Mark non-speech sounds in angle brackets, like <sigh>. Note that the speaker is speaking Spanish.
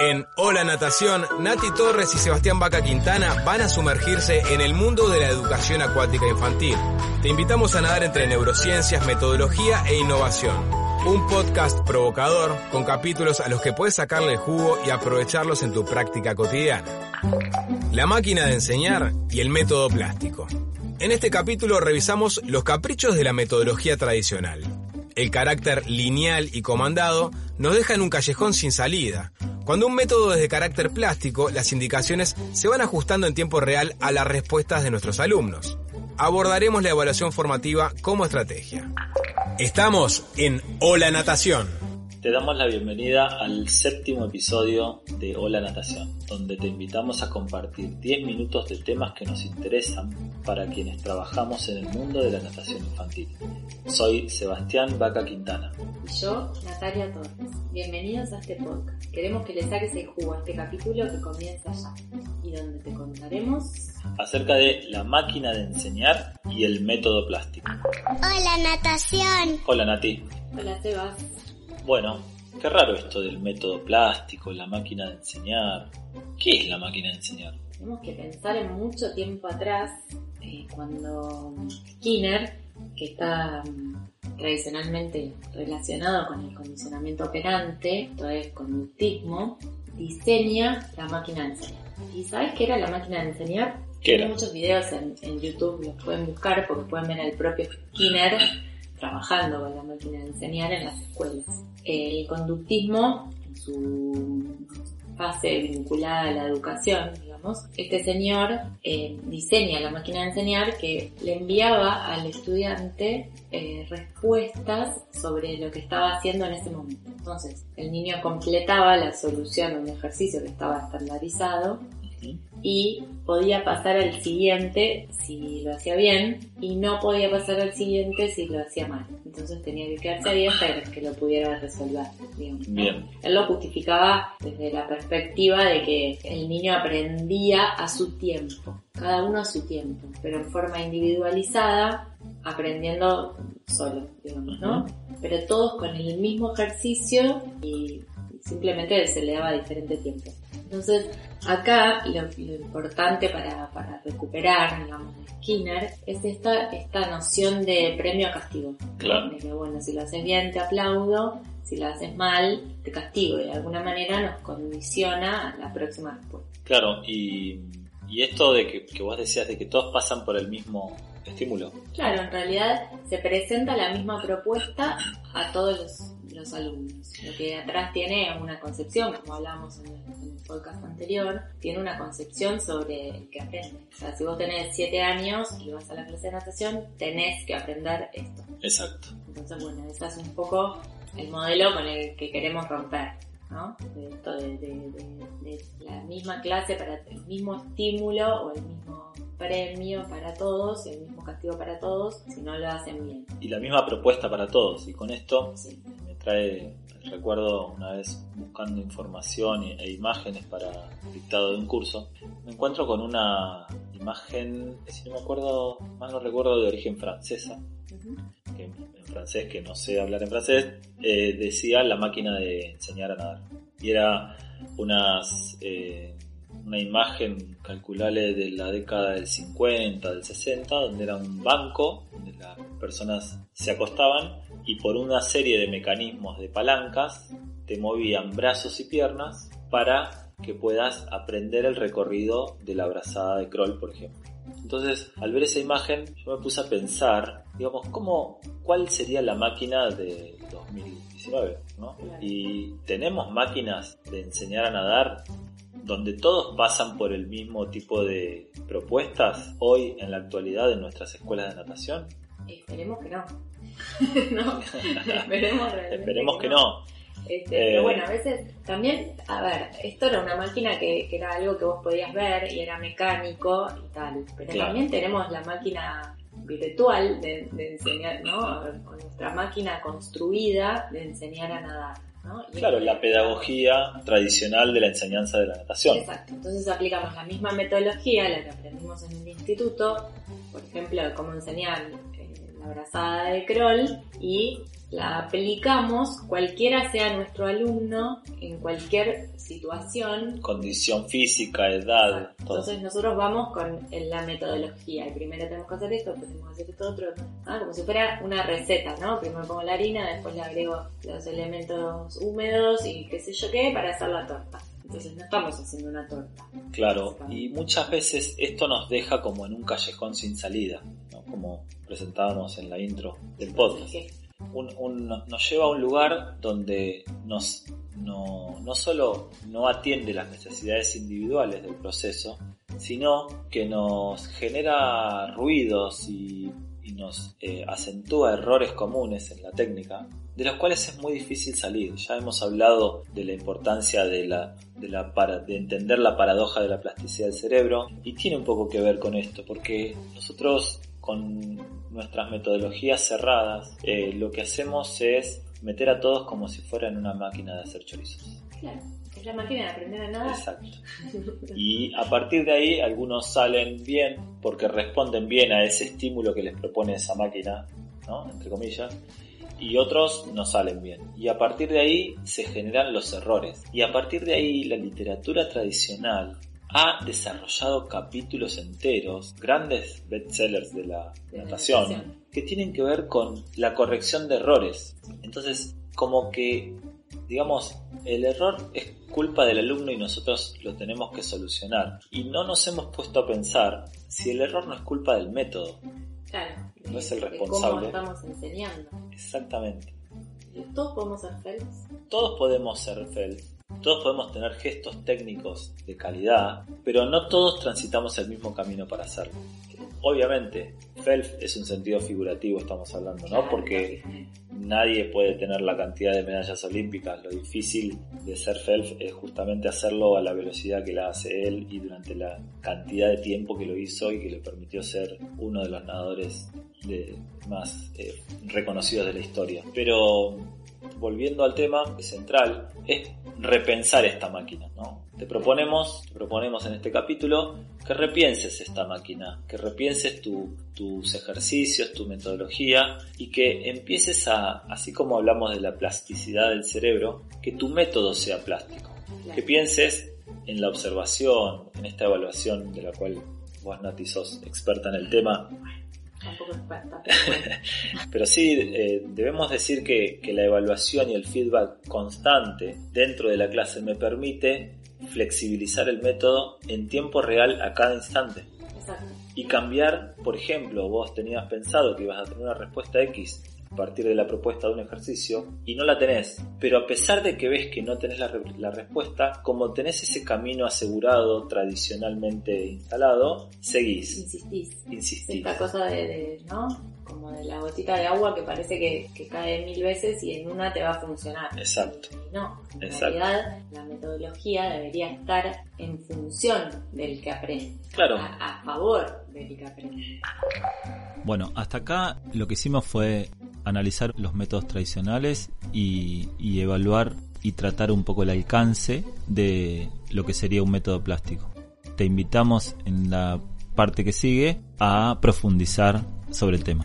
En Hola Natación, Nati Torres y Sebastián Vaca Quintana van a sumergirse en el mundo de la educación acuática infantil. Te invitamos a nadar entre neurociencias, metodología e innovación. Un podcast provocador con capítulos a los que puedes sacarle jugo y aprovecharlos en tu práctica cotidiana. La máquina de enseñar y el método plástico. En este capítulo revisamos los caprichos de la metodología tradicional. El carácter lineal y comandado nos deja en un callejón sin salida. Cuando un método es de carácter plástico, las indicaciones se van ajustando en tiempo real a las respuestas de nuestros alumnos. Abordaremos la evaluación formativa como estrategia. Estamos en Hola Natación. Te damos la bienvenida al séptimo episodio de Hola Natación, donde te invitamos a compartir 10 minutos de temas que nos interesan para quienes trabajamos en el mundo de la natación infantil. Soy Sebastián Vaca Quintana. Y yo, Natalia Torres. Bienvenidos a este podcast. Queremos que le saques el jugo a este capítulo que comienza ya y donde te contaremos acerca de la máquina de enseñar y el método plástico. Hola natación. Hola Nati. Hola Sebas. Bueno, qué raro esto del método plástico, la máquina de enseñar. ¿Qué es la máquina de enseñar? Tenemos que pensar en mucho tiempo atrás, eh, cuando Skinner, que está mm, tradicionalmente relacionado con el condicionamiento operante, esto es conductismo, diseña la máquina de enseñar. ¿Y sabes qué era la máquina de enseñar? Hay muchos videos en, en YouTube, los pueden buscar porque pueden ver al propio Skinner trabajando con la máquina de enseñar en las escuelas. El conductismo, en su fase vinculada a la educación, digamos, este señor eh, diseña la máquina de enseñar que le enviaba al estudiante eh, respuestas sobre lo que estaba haciendo en ese momento. Entonces, el niño completaba la solución de un ejercicio que estaba estandarizado y podía pasar al siguiente si lo hacía bien y no podía pasar al siguiente si lo hacía mal. Entonces tenía que quedarse ahí hasta que lo pudiera resolver. Digamos, ¿no? Bien. Él lo justificaba desde la perspectiva de que el niño aprendía a su tiempo, cada uno a su tiempo, pero en forma individualizada, aprendiendo solo, digamos, ¿no? Pero todos con el mismo ejercicio y simplemente se le daba diferente tiempo. Entonces, acá lo, lo importante para, para, recuperar, digamos, de Skinner es esta, esta noción de premio a castigo. Claro. De que, bueno, si lo haces bien te aplaudo, si lo haces mal te castigo. Y de alguna manera nos condiciona a la próxima respuesta. Claro, y, y esto de que, que vos decías de que todos pasan por el mismo estímulo. Claro, en realidad se presenta la misma propuesta a todos los, los alumnos. Lo que atrás tiene una concepción, como hablábamos en el, en el, podcast anterior, tiene una concepción sobre el que aprende. O sea, si vos tenés 7 años y vas a la clase de natación, tenés que aprender esto. Exacto. Entonces, bueno, ese es un poco el modelo con el que queremos romper. ¿no? De esto de, de, de la misma clase para el mismo estímulo o el mismo premio para todos, el mismo castigo para todos, si no lo hacen bien. Y la misma propuesta para todos. Y con esto Sí. Trae recuerdo una vez buscando información e, imágenes para el dictado de un curso. Me encuentro con una imagen, si no me acuerdo, más no recuerdo, de origen francesa. Que en francés, que no sé hablar en francés, eh, decía la máquina de enseñar a nadar. Y era unas, eh, una imagen calculable de la década del 50, del 60, donde era un banco, donde las personas se acostaban y por una serie de mecanismos de palancas te movían brazos y piernas para que puedas aprender el recorrido de la brazada de crawl, por ejemplo. Entonces, al ver esa imagen, yo me puse a pensar, digamos, ¿cómo, ¿cuál sería la máquina de 2019? ¿no? Claro. Y tenemos máquinas de enseñar a nadar donde todos pasan por el mismo tipo de propuestas hoy en la actualidad en nuestras escuelas de natación. Esperemos que no. <laughs> no, esperemos que no. Este, Eh, Pero bueno, a veces también, a ver, esto era una máquina que, que era algo que vos podías ver y era mecánico y tal, pero Claro. también tenemos la máquina virtual de, de enseñar, ¿no? Con nuestra máquina construida de enseñar a nadar, ¿no? Claro, la pedagogía tradicional de la enseñanza de la natación. Exacto, entonces aplicamos la misma metodología, la que aprendimos en el instituto, por ejemplo, cómo enseñar eh, la brazada de crawl y la aplicamos cualquiera sea nuestro alumno en cualquier situación. Condición física, edad, todo. Entonces nosotros vamos con la metodología. Primero tenemos que hacer esto, después tenemos que hacer esto otro. Ah, como si fuera una receta, ¿no? Primero pongo la harina, después le agrego los elementos húmedos y qué sé yo qué para hacer la torta. Entonces no estamos haciendo una torta. Claro, y muchas veces esto nos deja como en un callejón sin salida. Como presentábamos en la intro del podcast. Un- un- nos lleva a un lugar donde nos, no, no solo no atiende las necesidades individuales del proceso, sino que nos genera ruidos y, y nos eh, acentúa errores comunes en la técnica, de los cuales es muy difícil salir. Ya hemos hablado de la importancia de, la, de, la para- de entender la paradoja de la plasticidad del cerebro y tiene un poco que ver con esto, porque nosotros con nuestras metodologías cerradas eh, lo que hacemos es meter a todos como si fueran una máquina de hacer chorizos. Claro, es la máquina de aprender a nada. Exacto. <laughs> Y a partir de ahí algunos salen bien porque responden bien a ese estímulo que les propone esa máquina, ¿no? Entre comillas. Y otros no salen bien. Y a partir de ahí se generan los errores. Y a partir de ahí la literatura tradicional ha desarrollado capítulos enteros, grandes bestsellers de la De natación, natación. que tienen que ver con la corrección de errores. Entonces, como que, digamos, el error es culpa del alumno y nosotros lo tenemos que solucionar. Y no nos hemos puesto a pensar si el error no es culpa del método. Claro. No es el responsable. cómo estamos enseñando. Exactamente. Todos podemos ser felices. Todos podemos ser FELF, todos podemos tener gestos técnicos de calidad, pero no todos transitamos el mismo camino para hacerlo. Obviamente, FELF es un sentido figurativo, estamos hablando, ¿no? Porque nadie puede tener la cantidad de medallas olímpicas. Lo difícil de ser FELF es justamente hacerlo a la velocidad que la hace él y durante la cantidad de tiempo que lo hizo y que le permitió ser uno de los nadadores de- más eh, reconocidos de la historia. Pero volviendo al tema central, es repensar esta máquina, ¿no? Te proponemos, te proponemos en este capítulo que repienses esta máquina, que repienses tu- tus ejercicios, tu metodología y que empieces a, así como hablamos de la plasticidad del cerebro, que tu método sea plástico. Que pienses en la observación, en esta evaluación de la cual vos, Nati, sos experta en el tema, Tampoco es cuenta, pero bueno. pero sí, eh, debemos decir que, que la evaluación y el feedback constante dentro de la clase me permite flexibilizar el método en tiempo real a cada instante Exacto. y cambiar, por ejemplo, vos tenías pensado que ibas a tener una respuesta X partir de la propuesta de un ejercicio y no la tenés, pero a pesar de que ves que no tenés la, re- la respuesta, como tenés ese camino asegurado tradicionalmente instalado, seguís, Insistís. insistís. Esta cosa de, de, ¿no? Como de la gotita de agua que parece que, que cae mil veces y en una te va a funcionar. Exacto. Y no, en Exacto. realidad la metodología debería estar en función del que aprende. Claro. A, a favor del que aprende. Bueno, hasta acá lo que hicimos fue analizar los métodos tradicionales y, evaluar y tratar un poco el alcance de lo que sería un método plástico. Te invitamos en la parte que sigue a profundizar sobre el tema.